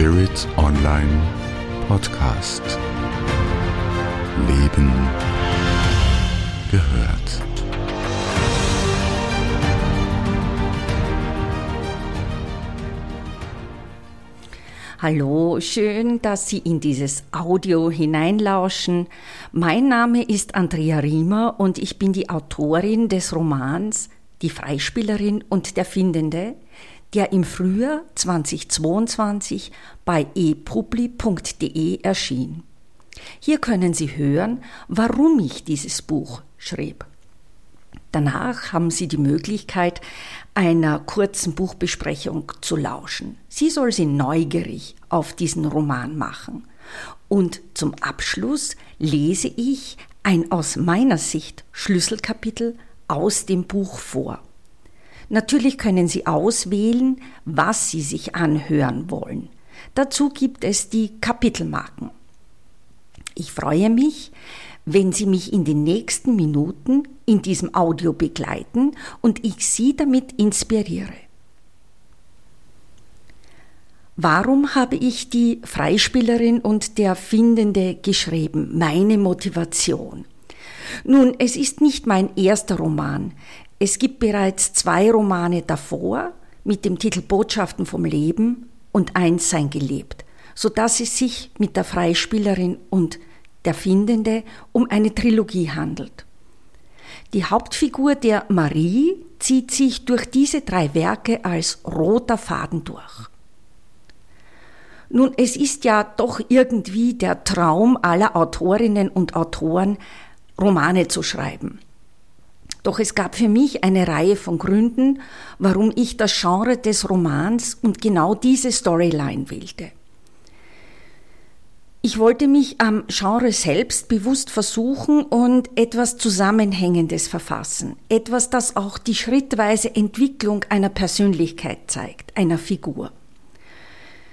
Spirit Online Podcast. Leben gehört. Hallo, schön, dass Sie in dieses Audio hineinlauschen. Mein Name ist Andrea Riemer und ich bin die Autorin des Romans Die Freispielerin und der Findende, der im Frühjahr 2022 bei epubli.de erschien. Hier können Sie hören, warum ich dieses Buch schrieb. Danach haben Sie die Möglichkeit, einer kurzen Buchbesprechung zu lauschen. Sie soll Sie neugierig auf diesen Roman machen. Und zum Abschluss lese ich ein aus meiner Sicht Schlüsselkapitel aus dem Buch vor. Natürlich können Sie auswählen, was Sie sich anhören wollen. Dazu gibt es die Kapitelmarken. Ich freue mich, wenn Sie mich in den nächsten Minuten in diesem Audio begleiten und ich Sie damit inspiriere. Warum habe ich die Freispielerin und der Findende geschrieben? Meine Motivation. Nun, es ist nicht mein erster Roman. Es gibt bereits zwei Romane davor mit dem Titel Botschaften vom Leben und Einssein gelebt, so dass es sich mit der Freispielerin und der Findende um eine Trilogie handelt. Die Hauptfigur der Marie zieht sich durch diese drei Werke als roter Faden durch. Nun, es ist ja doch irgendwie der Traum aller Autorinnen und Autoren, Romane zu schreiben. Doch es gab für mich eine Reihe von Gründen, warum ich das Genre des Romans und genau diese Storyline wählte. Ich wollte mich am Genre selbst bewusst versuchen und etwas Zusammenhängendes verfassen. Etwas, das auch die schrittweise Entwicklung einer Persönlichkeit zeigt, einer Figur.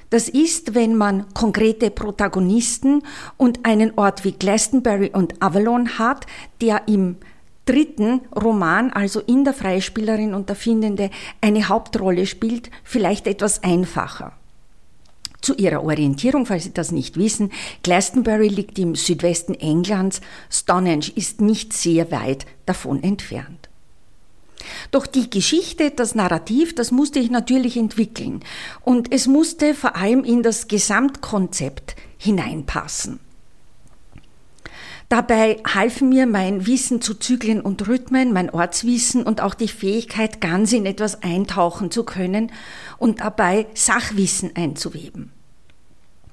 Das ist, wenn man konkrete Protagonisten und einen Ort wie Glastonbury und Avalon hat, der im dritten Roman, also in der Freispielerin und der Findende, eine Hauptrolle spielt, vielleicht etwas einfacher. Zu ihrer Orientierung, falls Sie das nicht wissen, Glastonbury liegt im Südwesten Englands, Stonehenge ist nicht sehr weit davon entfernt. Doch die Geschichte, das Narrativ, das musste ich natürlich entwickeln und es musste vor allem in das Gesamtkonzept hineinpassen. Dabei halfen mir mein Wissen zu Zyklen und Rhythmen, mein Ortswissen und auch die Fähigkeit, ganz in etwas eintauchen zu können und dabei Sachwissen einzuweben.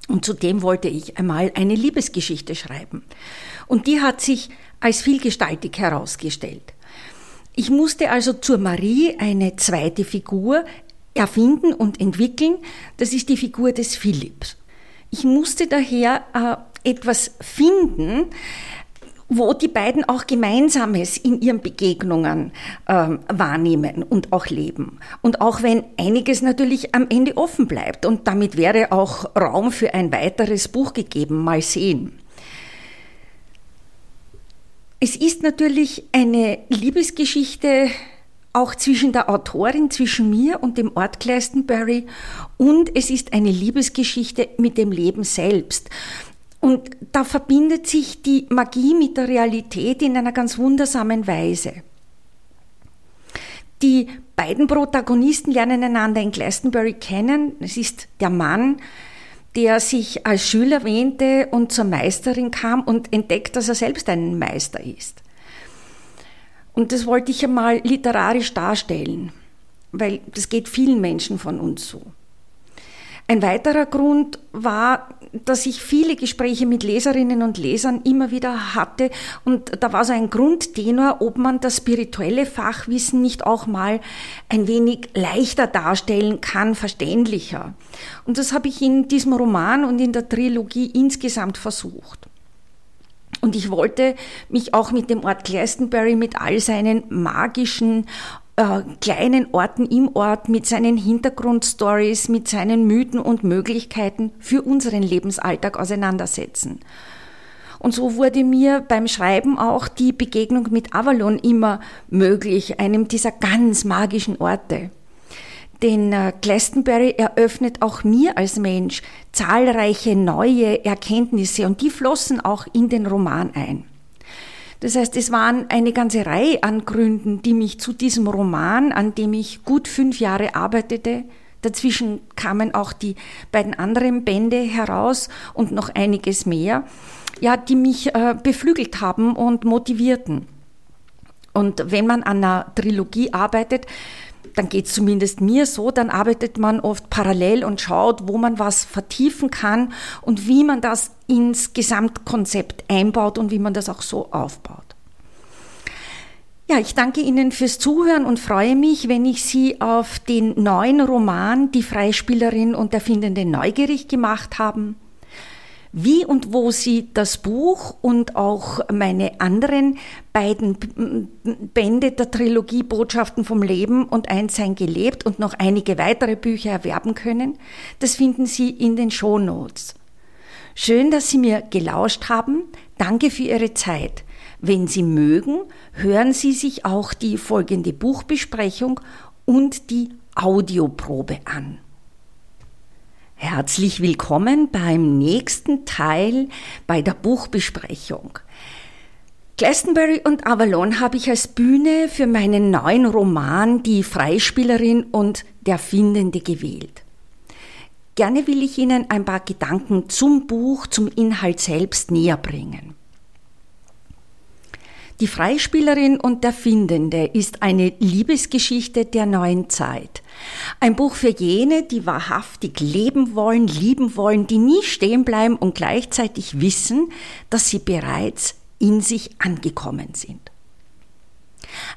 Und zudem wollte ich einmal eine Liebesgeschichte schreiben. Und die hat sich als vielgestaltig herausgestellt. Ich musste also zur Marie eine zweite Figur erfinden und entwickeln. Das ist die Figur des Philipps. Ich musste daher äh, etwas finden, wo die beiden auch Gemeinsames in ihren Begegnungen ähm, wahrnehmen und auch leben. Und auch wenn einiges natürlich am Ende offen bleibt und damit wäre auch Raum für ein weiteres Buch gegeben, mal sehen. Es ist natürlich eine Liebesgeschichte auch zwischen der Autorin, zwischen mir und dem Ort Glastonbury und es ist eine Liebesgeschichte mit dem Leben selbst. Und da verbindet sich die Magie mit der Realität in einer ganz wundersamen Weise. Die beiden Protagonisten lernen einander in Glastonbury kennen. Es ist der Mann, der sich als Schüler wähnte und zur Meisterin kam und entdeckt, dass er selbst ein Meister ist. Und das wollte ich einmal literarisch darstellen, weil das geht vielen Menschen von uns so. Ein weiterer Grund war, dass ich viele Gespräche mit Leserinnen und Lesern immer wieder hatte und da war so ein Grundtenor, ob man das spirituelle Fachwissen nicht auch mal ein wenig leichter darstellen kann, verständlicher. Und das habe ich in diesem Roman und in der Trilogie insgesamt versucht. Und ich wollte mich auch mit dem Ort Glastonbury, mit all seinen magischen äh, kleinen Orten im Ort mit seinen Hintergrundstories, mit seinen Mythen und Möglichkeiten für unseren Lebensalltag auseinandersetzen. Und so wurde mir beim Schreiben auch die Begegnung mit Avalon immer möglich, einem dieser ganz magischen Orte. Denn äh, Glastonbury eröffnet auch mir als Mensch zahlreiche neue Erkenntnisse und die flossen auch in den Roman ein. Das heißt, es waren eine ganze Reihe an Gründen, die mich zu diesem Roman, an dem ich gut fünf Jahre arbeitete, dazwischen kamen auch die beiden anderen Bände heraus und noch einiges mehr, ja, die mich äh, beflügelt haben und motivierten. Und wenn man an einer Trilogie arbeitet, dann geht es zumindest mir so, dann arbeitet man oft parallel und schaut, wo man was vertiefen kann und wie man das ins Gesamtkonzept einbaut und wie man das auch so aufbaut. Ja, ich danke Ihnen fürs Zuhören und freue mich, wenn ich Sie auf den neuen Roman Die Freispielerin und der Findende neugierig gemacht haben wie und wo Sie das Buch und auch meine anderen beiden Bände der Trilogie Botschaften vom Leben und Einssein gelebt und noch einige weitere Bücher erwerben können, das finden Sie in den Show Notes. Schön, dass Sie mir gelauscht haben. Danke für Ihre Zeit. Wenn Sie mögen, hören Sie sich auch die folgende Buchbesprechung und die Audioprobe an. Herzlich willkommen beim nächsten Teil bei der Buchbesprechung. Glastonbury und Avalon habe ich als Bühne für meinen neuen Roman Die Freispielerin und der Findende gewählt. Gerne will ich Ihnen ein paar Gedanken zum Buch, zum Inhalt selbst näher bringen. Die Freispielerin und der Findende ist eine Liebesgeschichte der neuen Zeit. Ein Buch für jene, die wahrhaftig leben wollen, lieben wollen, die nie stehen bleiben und gleichzeitig wissen, dass sie bereits in sich angekommen sind.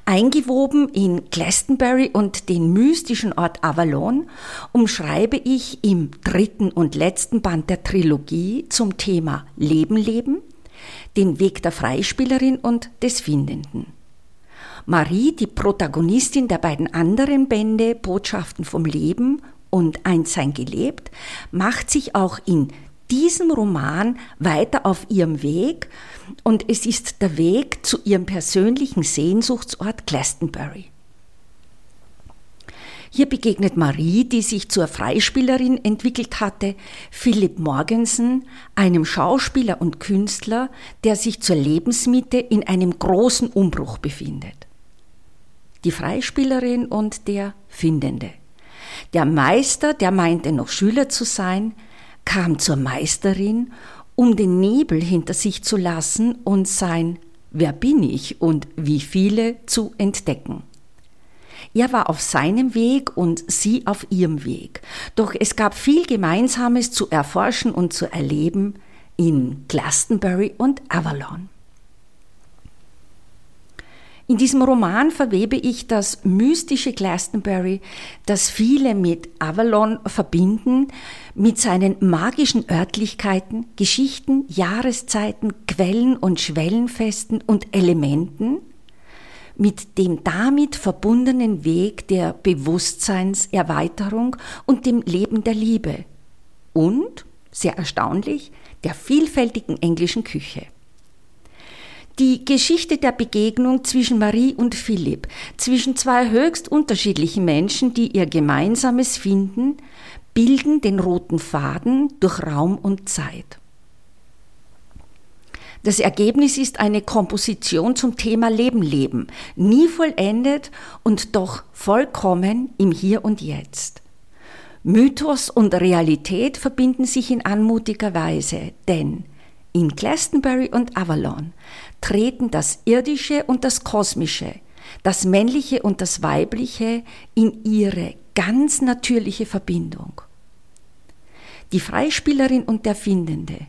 Eingewoben in Glastonbury und den mystischen Ort Avalon umschreibe ich im dritten und letzten Band der Trilogie zum Thema Leben leben den Weg der Freispielerin und des Findenden. Marie, die Protagonistin der beiden anderen Bände Botschaften vom Leben und Einssein gelebt, macht sich auch in diesem Roman weiter auf ihrem Weg und es ist der Weg zu ihrem persönlichen Sehnsuchtsort Glastonbury. Hier begegnet Marie, die sich zur Freispielerin entwickelt hatte, Philipp Morgensen, einem Schauspieler und Künstler, der sich zur Lebensmitte in einem großen Umbruch befindet. Die Freispielerin und der Findende. Der Meister, der meinte noch Schüler zu sein, kam zur Meisterin, um den Nebel hinter sich zu lassen und sein Wer bin ich und wie viele zu entdecken. Er war auf seinem Weg und sie auf ihrem Weg. Doch es gab viel Gemeinsames zu erforschen und zu erleben in Glastonbury und Avalon. In diesem Roman verwebe ich das mystische Glastonbury, das viele mit Avalon verbinden, mit seinen magischen Örtlichkeiten, Geschichten, Jahreszeiten, Quellen und Schwellenfesten und Elementen, mit dem damit verbundenen Weg der Bewusstseinserweiterung und dem Leben der Liebe und, sehr erstaunlich, der vielfältigen englischen Küche. Die Geschichte der Begegnung zwischen Marie und Philipp, zwischen zwei höchst unterschiedlichen Menschen, die ihr Gemeinsames finden, bilden den roten Faden durch Raum und Zeit. Das Ergebnis ist eine Komposition zum Thema Leben leben, nie vollendet und doch vollkommen im Hier und Jetzt. Mythos und Realität verbinden sich in anmutiger Weise, denn in Glastonbury und Avalon treten das Irdische und das Kosmische, das Männliche und das Weibliche in ihre ganz natürliche Verbindung. Die Freispielerin und der Findende,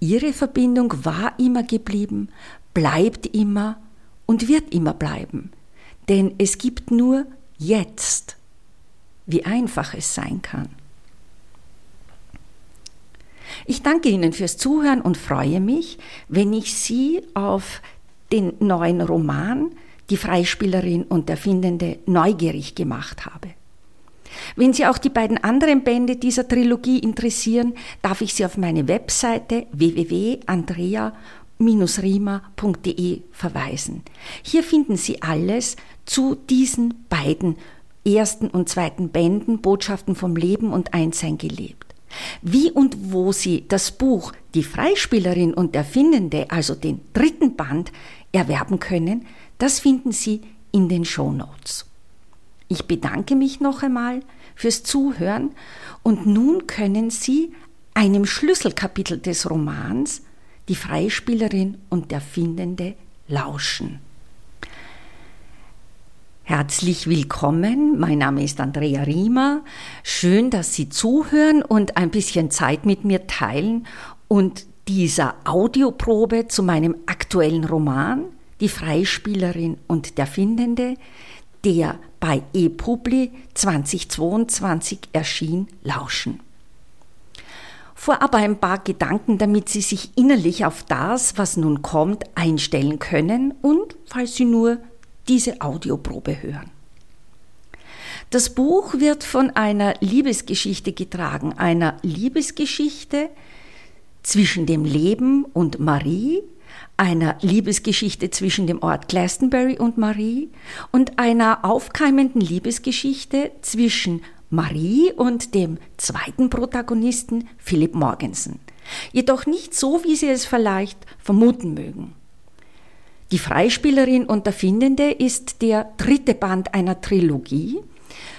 Ihre Verbindung war immer geblieben, bleibt immer und wird immer bleiben. Denn es gibt nur jetzt, wie einfach es sein kann. Ich danke Ihnen fürs Zuhören und freue mich, wenn ich Sie auf den neuen Roman Die Freispielerin und der Findende neugierig gemacht habe. Wenn Sie auch die beiden anderen Bände dieser Trilogie interessieren, darf ich Sie auf meine Webseite www.andrea-rima.de verweisen. Hier finden Sie alles zu diesen beiden ersten und zweiten Bänden Botschaften vom Leben und Einssein gelebt. Wie und wo Sie das Buch Die Freispielerin und der Findende, also den dritten Band, erwerben können, das finden Sie in den Show Notes. Ich bedanke mich noch einmal fürs Zuhören und nun können Sie einem Schlüsselkapitel des Romans Die Freispielerin und der Findende lauschen. Herzlich willkommen, mein Name ist Andrea Riemer. Schön, dass Sie zuhören und ein bisschen Zeit mit mir teilen und dieser Audioprobe zu meinem aktuellen Roman, Die Freispielerin und der Findende, der bei ePubli 2022 erschien, lauschen. Vorab ein paar Gedanken, damit Sie sich innerlich auf das, was nun kommt, einstellen können und, falls Sie nur diese Audioprobe hören. Das Buch wird von einer Liebesgeschichte getragen, einer Liebesgeschichte zwischen dem Leben und Marie, einer Liebesgeschichte zwischen dem Ort Glastonbury und Marie und einer aufkeimenden Liebesgeschichte zwischen Marie und dem zweiten Protagonisten Philip Morgensen. Jedoch nicht so, wie Sie es vielleicht vermuten mögen. Die Freispielerin und der Findende ist der dritte Band einer Trilogie.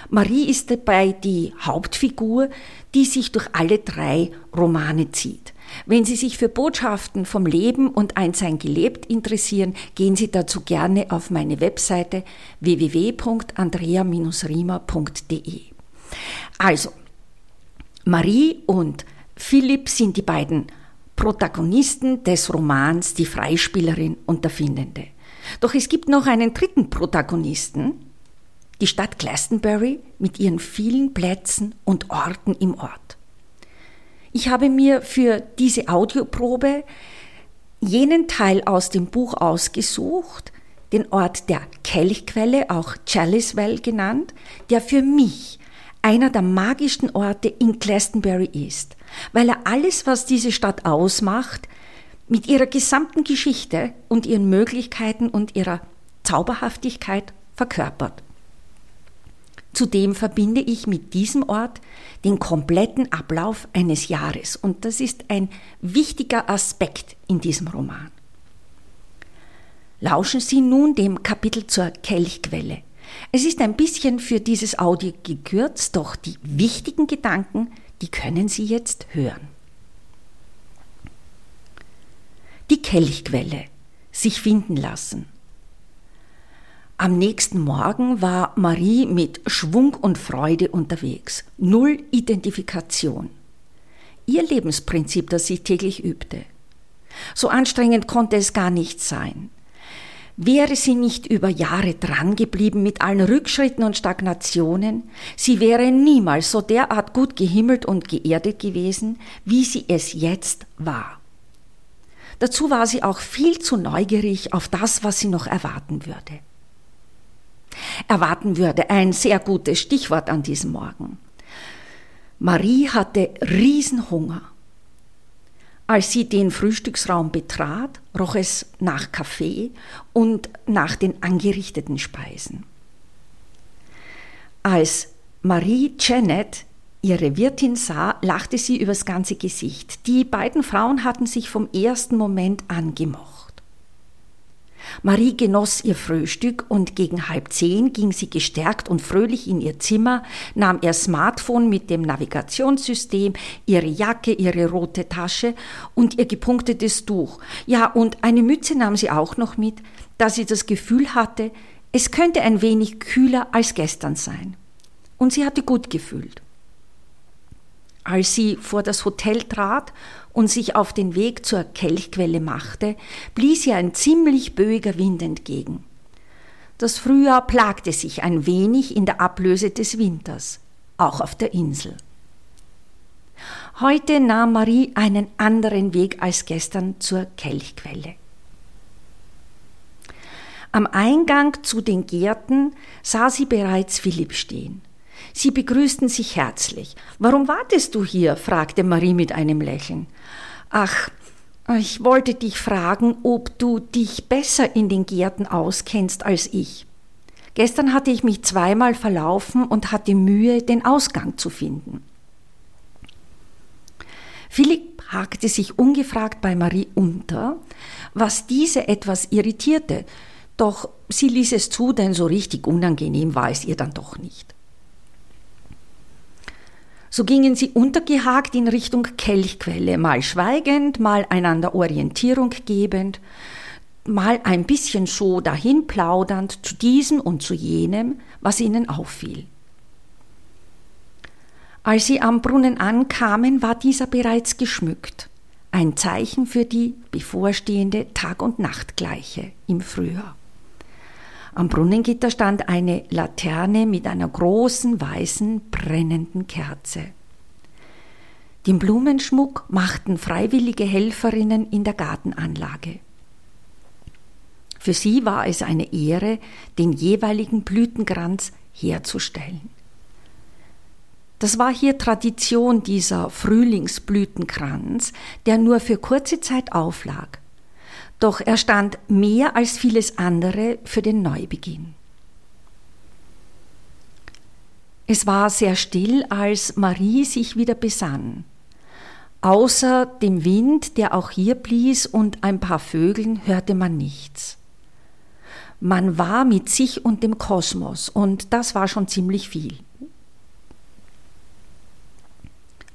Marie ist dabei die Hauptfigur, die sich durch alle drei Romane zieht. Wenn Sie sich für Botschaften vom Leben und Einsein gelebt interessieren, gehen Sie dazu gerne auf meine Webseite www.andrea-riemer.de. Also, Marie und Philipp sind die beiden Protagonisten des Romans Die Freispielerin und der Findende. Doch es gibt noch einen dritten Protagonisten, die Stadt Glastonbury mit ihren vielen Plätzen und Orten im Ort. Ich habe mir für diese Audioprobe jenen Teil aus dem Buch ausgesucht, den Ort der Kelchquelle, auch Chalicewell genannt, der für mich einer der magischsten Orte in Glastonbury ist weil er alles, was diese Stadt ausmacht, mit ihrer gesamten Geschichte und ihren Möglichkeiten und ihrer Zauberhaftigkeit verkörpert. Zudem verbinde ich mit diesem Ort den kompletten Ablauf eines Jahres und das ist ein wichtiger Aspekt in diesem Roman. Lauschen Sie nun dem Kapitel zur Kelchquelle. Es ist ein bisschen für dieses Audio gekürzt, doch die wichtigen Gedanken die können Sie jetzt hören. Die Kelchquelle. Sich finden lassen. Am nächsten Morgen war Marie mit Schwung und Freude unterwegs. Null Identifikation. Ihr Lebensprinzip, das sie täglich übte. So anstrengend konnte es gar nicht sein. Wäre sie nicht über Jahre drangeblieben mit allen Rückschritten und Stagnationen, sie wäre niemals so derart gut gehimmelt und geerdet gewesen, wie sie es jetzt war. Dazu war sie auch viel zu neugierig auf das, was sie noch erwarten würde. Erwarten würde, ein sehr gutes Stichwort an diesem Morgen. Marie hatte Riesenhunger. Als sie den Frühstücksraum betrat, roch es nach Kaffee und nach den angerichteten Speisen. Als Marie Janet ihre Wirtin sah, lachte sie übers ganze Gesicht. Die beiden Frauen hatten sich vom ersten Moment angemocht. Marie genoss ihr Frühstück und gegen halb zehn ging sie gestärkt und fröhlich in ihr Zimmer, nahm ihr Smartphone mit dem Navigationssystem, ihre Jacke, ihre rote Tasche und ihr gepunktetes Tuch. Ja, und eine Mütze nahm sie auch noch mit, da sie das Gefühl hatte, es könnte ein wenig kühler als gestern sein. Und sie hatte gut gefühlt. Als sie vor das Hotel trat und sich auf den Weg zur Kelchquelle machte, blies ihr ein ziemlich böiger Wind entgegen. Das Frühjahr plagte sich ein wenig in der Ablöse des Winters, auch auf der Insel. Heute nahm Marie einen anderen Weg als gestern zur Kelchquelle. Am Eingang zu den Gärten sah sie bereits Philipp stehen. Sie begrüßten sich herzlich. Warum wartest du hier? fragte Marie mit einem Lächeln. Ach, ich wollte dich fragen, ob du dich besser in den Gärten auskennst als ich. Gestern hatte ich mich zweimal verlaufen und hatte Mühe, den Ausgang zu finden. Philipp hakte sich ungefragt bei Marie unter, was diese etwas irritierte, doch sie ließ es zu, denn so richtig unangenehm war es ihr dann doch nicht. So gingen sie untergehakt in Richtung Kelchquelle, mal schweigend, mal einander Orientierung gebend, mal ein bisschen so dahin plaudernd zu diesem und zu jenem, was ihnen auffiel. Als sie am Brunnen ankamen, war dieser bereits geschmückt, ein Zeichen für die bevorstehende Tag- und Nachtgleiche im Frühjahr. Am Brunnengitter stand eine Laterne mit einer großen weißen brennenden Kerze. Den Blumenschmuck machten freiwillige Helferinnen in der Gartenanlage. Für sie war es eine Ehre, den jeweiligen Blütenkranz herzustellen. Das war hier Tradition dieser Frühlingsblütenkranz, der nur für kurze Zeit auflag. Doch er stand mehr als vieles andere für den Neubeginn. Es war sehr still, als Marie sich wieder besann. Außer dem Wind, der auch hier blies, und ein paar Vögeln hörte man nichts. Man war mit sich und dem Kosmos, und das war schon ziemlich viel.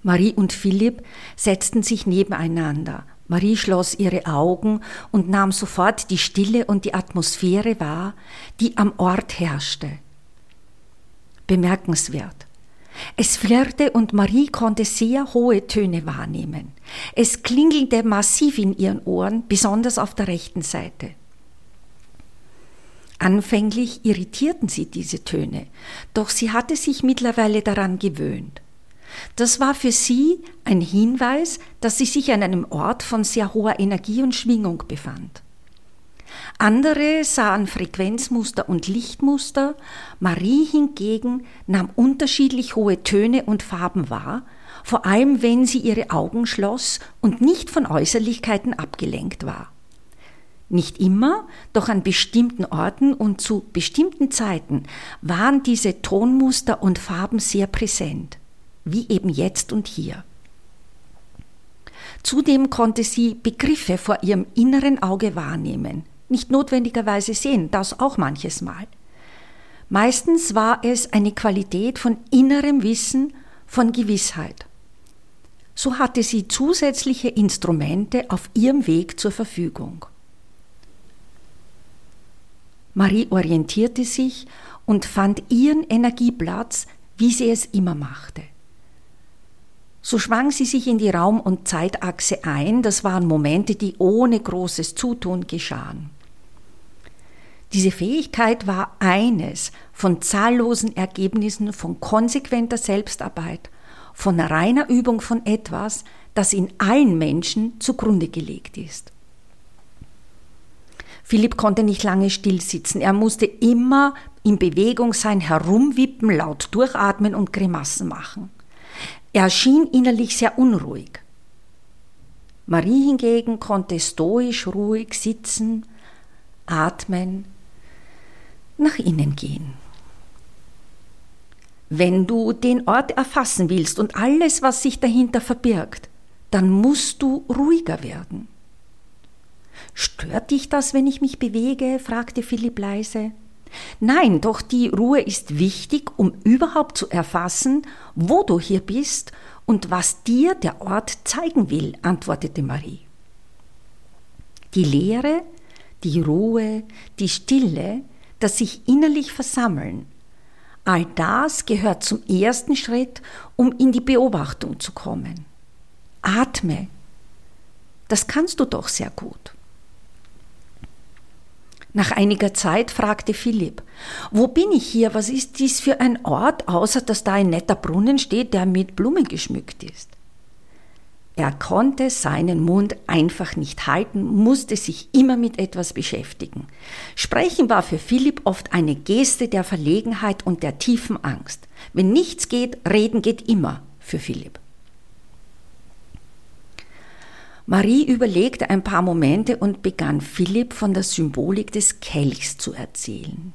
Marie und Philipp setzten sich nebeneinander. Marie schloss ihre Augen und nahm sofort die Stille und die Atmosphäre wahr, die am Ort herrschte. Bemerkenswert. Es flirrte und Marie konnte sehr hohe Töne wahrnehmen. Es klingelte massiv in ihren Ohren, besonders auf der rechten Seite. Anfänglich irritierten sie diese Töne, doch sie hatte sich mittlerweile daran gewöhnt. Das war für sie ein Hinweis, dass sie sich an einem Ort von sehr hoher Energie und Schwingung befand. Andere sahen Frequenzmuster und Lichtmuster, Marie hingegen nahm unterschiedlich hohe Töne und Farben wahr, vor allem wenn sie ihre Augen schloss und nicht von Äußerlichkeiten abgelenkt war. Nicht immer, doch an bestimmten Orten und zu bestimmten Zeiten waren diese Tonmuster und Farben sehr präsent wie eben jetzt und hier. Zudem konnte sie Begriffe vor ihrem inneren Auge wahrnehmen, nicht notwendigerweise sehen, das auch manches Mal. Meistens war es eine Qualität von innerem Wissen, von Gewissheit. So hatte sie zusätzliche Instrumente auf ihrem Weg zur Verfügung. Marie orientierte sich und fand ihren Energieplatz, wie sie es immer machte. So schwang sie sich in die Raum- und Zeitachse ein, das waren Momente, die ohne großes Zutun geschahen. Diese Fähigkeit war eines von zahllosen Ergebnissen von konsequenter Selbstarbeit, von reiner Übung von etwas, das in allen Menschen zugrunde gelegt ist. Philipp konnte nicht lange stillsitzen. Er musste immer in Bewegung sein, herumwippen, laut durchatmen und Grimassen machen. Er schien innerlich sehr unruhig. Marie hingegen konnte stoisch ruhig sitzen, atmen, nach innen gehen. Wenn du den Ort erfassen willst und alles, was sich dahinter verbirgt, dann musst du ruhiger werden. Stört dich das, wenn ich mich bewege? fragte Philipp leise. Nein, doch die Ruhe ist wichtig, um überhaupt zu erfassen, wo du hier bist und was dir der Ort zeigen will, antwortete Marie. Die Lehre, die Ruhe, die Stille, das sich innerlich versammeln, all das gehört zum ersten Schritt, um in die Beobachtung zu kommen. Atme. Das kannst du doch sehr gut. Nach einiger Zeit fragte Philipp, wo bin ich hier? Was ist dies für ein Ort, außer dass da ein netter Brunnen steht, der mit Blumen geschmückt ist? Er konnte seinen Mund einfach nicht halten, musste sich immer mit etwas beschäftigen. Sprechen war für Philipp oft eine Geste der Verlegenheit und der tiefen Angst. Wenn nichts geht, reden geht immer für Philipp. Marie überlegte ein paar Momente und begann Philipp von der Symbolik des Kelchs zu erzählen.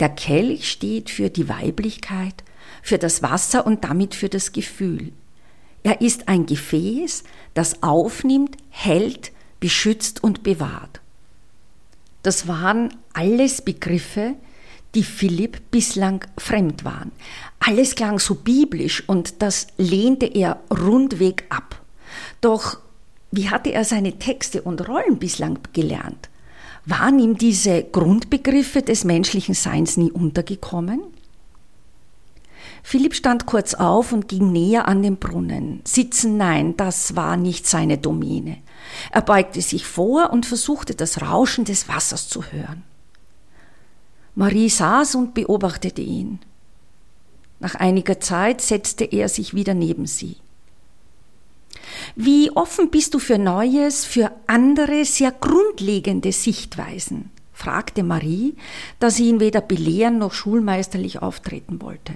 Der Kelch steht für die Weiblichkeit, für das Wasser und damit für das Gefühl. Er ist ein Gefäß, das aufnimmt, hält, beschützt und bewahrt. Das waren alles Begriffe, die Philipp bislang fremd waren. Alles klang so biblisch und das lehnte er rundweg ab. Doch wie hatte er seine Texte und Rollen bislang gelernt? Waren ihm diese Grundbegriffe des menschlichen Seins nie untergekommen? Philipp stand kurz auf und ging näher an den Brunnen. Sitzen, nein, das war nicht seine Domäne. Er beugte sich vor und versuchte das Rauschen des Wassers zu hören. Marie saß und beobachtete ihn. Nach einiger Zeit setzte er sich wieder neben sie. Wie offen bist du für Neues, für andere, sehr grundlegende Sichtweisen? fragte Marie, da sie ihn weder belehren noch schulmeisterlich auftreten wollte.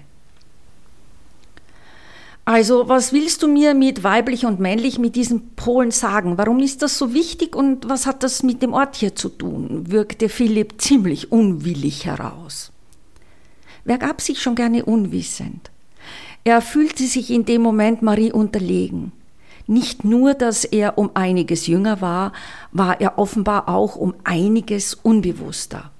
Also, was willst du mir mit weiblich und männlich mit diesen Polen sagen? Warum ist das so wichtig und was hat das mit dem Ort hier zu tun? wirkte Philipp ziemlich unwillig heraus. Wer gab sich schon gerne unwissend? Er fühlte sich in dem Moment Marie unterlegen. Nicht nur, dass er um einiges jünger war, war er offenbar auch um einiges unbewusster.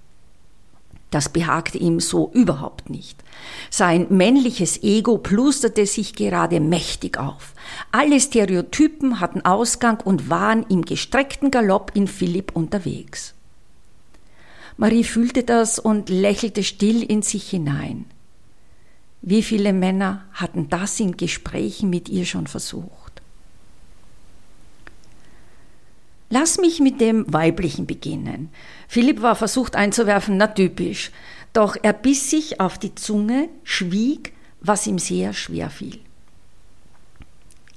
Das behagte ihm so überhaupt nicht. Sein männliches Ego plusterte sich gerade mächtig auf. Alle Stereotypen hatten Ausgang und waren im gestreckten Galopp in Philipp unterwegs. Marie fühlte das und lächelte still in sich hinein. Wie viele Männer hatten das in Gesprächen mit ihr schon versucht? Lass mich mit dem Weiblichen beginnen. Philipp war versucht einzuwerfen, na typisch. Doch er biss sich auf die Zunge, schwieg, was ihm sehr schwer fiel.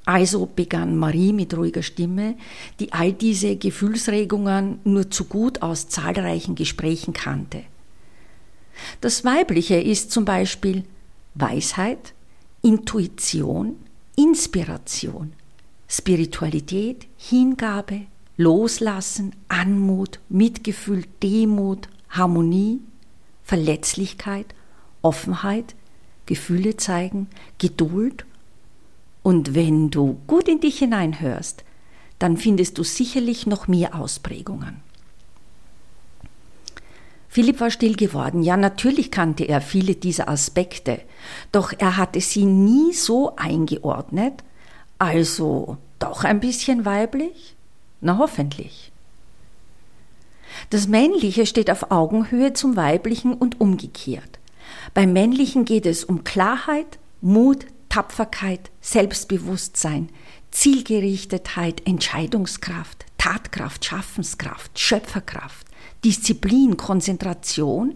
Also begann Marie mit ruhiger Stimme, die all diese Gefühlsregungen nur zu gut aus zahlreichen Gesprächen kannte. Das Weibliche ist zum Beispiel Weisheit, Intuition, Inspiration, Spiritualität, Hingabe, Loslassen, Anmut, Mitgefühl, Demut, Harmonie, Verletzlichkeit, Offenheit, Gefühle zeigen, Geduld. Und wenn du gut in dich hineinhörst, dann findest du sicherlich noch mehr Ausprägungen. Philipp war still geworden. Ja, natürlich kannte er viele dieser Aspekte, doch er hatte sie nie so eingeordnet, also doch ein bisschen weiblich, na hoffentlich. Das Männliche steht auf Augenhöhe zum Weiblichen und umgekehrt. Beim Männlichen geht es um Klarheit, Mut, Tapferkeit, Selbstbewusstsein, Zielgerichtetheit, Entscheidungskraft, Tatkraft, Schaffenskraft, Schöpferkraft, Disziplin, Konzentration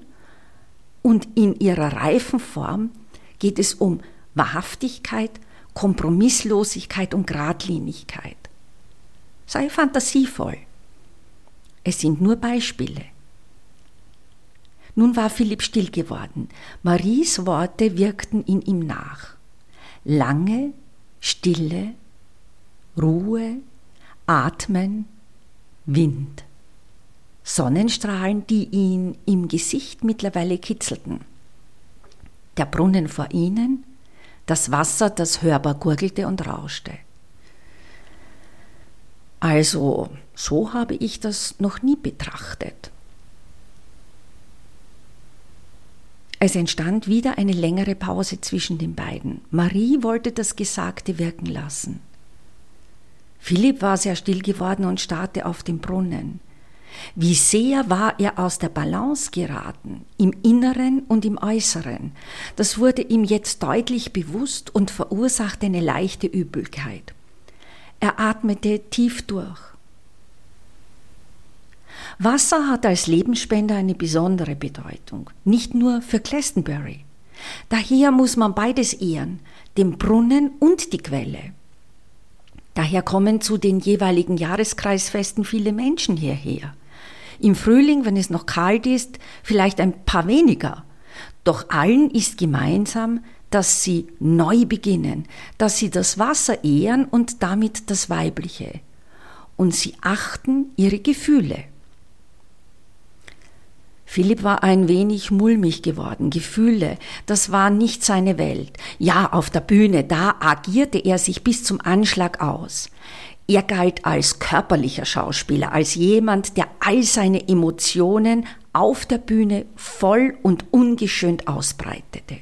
und in ihrer reifen Form geht es um Wahrhaftigkeit, Kompromisslosigkeit und Gradlinigkeit. Sei fantasievoll. Es sind nur Beispiele. Nun war Philipp still geworden. Maries Worte wirkten in ihm nach. Lange, Stille, Ruhe, Atmen, Wind. Sonnenstrahlen, die ihn im Gesicht mittlerweile kitzelten. Der Brunnen vor ihnen, das Wasser, das hörbar gurgelte und rauschte. Also, so habe ich das noch nie betrachtet. Es entstand wieder eine längere Pause zwischen den beiden. Marie wollte das Gesagte wirken lassen. Philipp war sehr still geworden und starrte auf den Brunnen. Wie sehr war er aus der Balance geraten, im Inneren und im Äußeren. Das wurde ihm jetzt deutlich bewusst und verursachte eine leichte Übelkeit. Er atmete tief durch. Wasser hat als Lebensspender eine besondere Bedeutung, nicht nur für Glastonbury. Daher muss man beides ehren, den Brunnen und die Quelle. Daher kommen zu den jeweiligen Jahreskreisfesten viele Menschen hierher. Im Frühling, wenn es noch kalt ist, vielleicht ein paar weniger. Doch allen ist gemeinsam, dass sie neu beginnen, dass sie das Wasser ehren und damit das Weibliche. Und sie achten ihre Gefühle. Philipp war ein wenig mulmig geworden. Gefühle, das war nicht seine Welt. Ja, auf der Bühne, da agierte er sich bis zum Anschlag aus. Er galt als körperlicher Schauspieler, als jemand, der all seine Emotionen auf der Bühne voll und ungeschönt ausbreitete.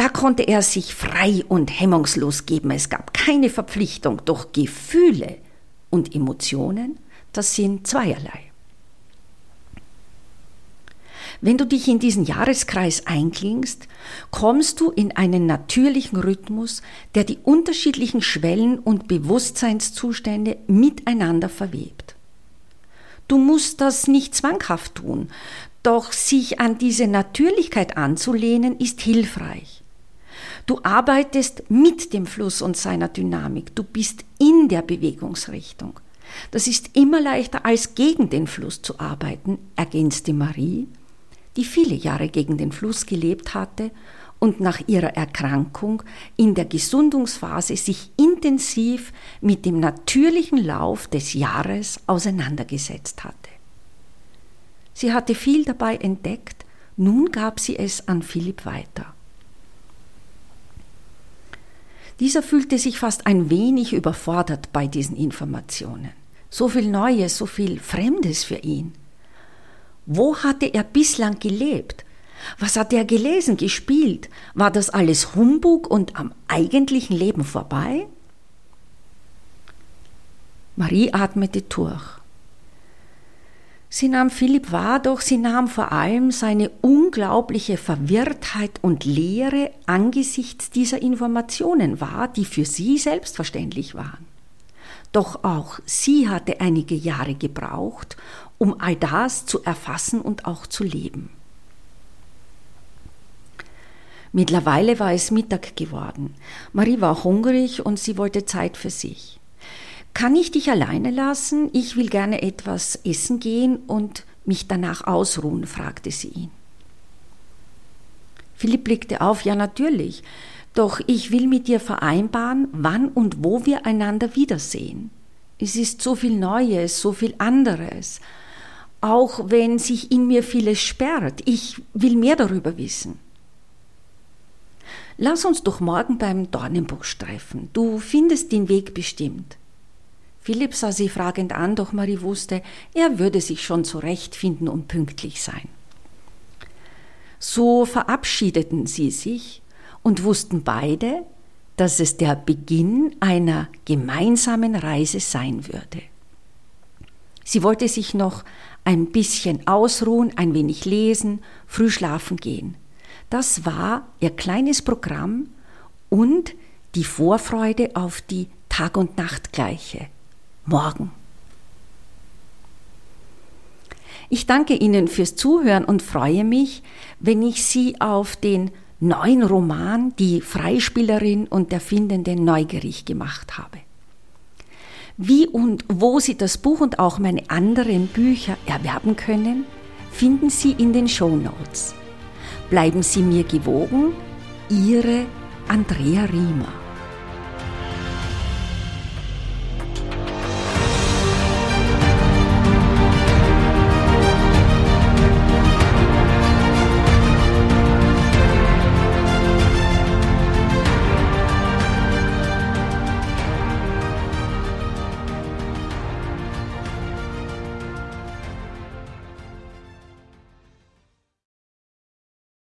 Da konnte er sich frei und hemmungslos geben. Es gab keine Verpflichtung, doch Gefühle und Emotionen, das sind zweierlei. Wenn du dich in diesen Jahreskreis einklingst, kommst du in einen natürlichen Rhythmus, der die unterschiedlichen Schwellen und Bewusstseinszustände miteinander verwebt. Du musst das nicht zwanghaft tun, doch sich an diese Natürlichkeit anzulehnen ist hilfreich. Du arbeitest mit dem Fluss und seiner Dynamik, du bist in der Bewegungsrichtung. Das ist immer leichter als gegen den Fluss zu arbeiten, ergänzte Marie die viele Jahre gegen den Fluss gelebt hatte und nach ihrer Erkrankung in der Gesundungsphase sich intensiv mit dem natürlichen Lauf des Jahres auseinandergesetzt hatte. Sie hatte viel dabei entdeckt, nun gab sie es an Philipp weiter. Dieser fühlte sich fast ein wenig überfordert bei diesen Informationen. So viel Neues, so viel Fremdes für ihn. Wo hatte er bislang gelebt? Was hat er gelesen, gespielt? War das alles Humbug und am eigentlichen Leben vorbei? Marie atmete durch. Sie nahm Philipp wahr, doch sie nahm vor allem seine unglaubliche Verwirrtheit und Leere angesichts dieser Informationen wahr, die für sie selbstverständlich waren. Doch auch sie hatte einige Jahre gebraucht, um all das zu erfassen und auch zu leben. Mittlerweile war es Mittag geworden. Marie war hungrig und sie wollte Zeit für sich. Kann ich dich alleine lassen? Ich will gerne etwas essen gehen und mich danach ausruhen, fragte sie ihn. Philipp blickte auf, ja natürlich, doch ich will mit dir vereinbaren, wann und wo wir einander wiedersehen. Es ist so viel Neues, so viel anderes, auch wenn sich in mir vieles sperrt. Ich will mehr darüber wissen. Lass uns doch morgen beim Dornenbusch treffen. Du findest den Weg bestimmt. Philipp sah sie fragend an, doch Marie wusste, er würde sich schon zurechtfinden und pünktlich sein. So verabschiedeten sie sich und wussten beide, dass es der Beginn einer gemeinsamen Reise sein würde. Sie wollte sich noch ein bisschen ausruhen, ein wenig lesen, früh schlafen gehen. Das war ihr kleines Programm und die Vorfreude auf die Tag- und Nachtgleiche. Morgen. Ich danke Ihnen fürs Zuhören und freue mich, wenn ich Sie auf den neuen Roman Die Freispielerin und der Findende neugierig gemacht habe. Wie und wo Sie das Buch und auch meine anderen Bücher erwerben können, finden Sie in den Show Notes. Bleiben Sie mir gewogen, Ihre Andrea Riemer.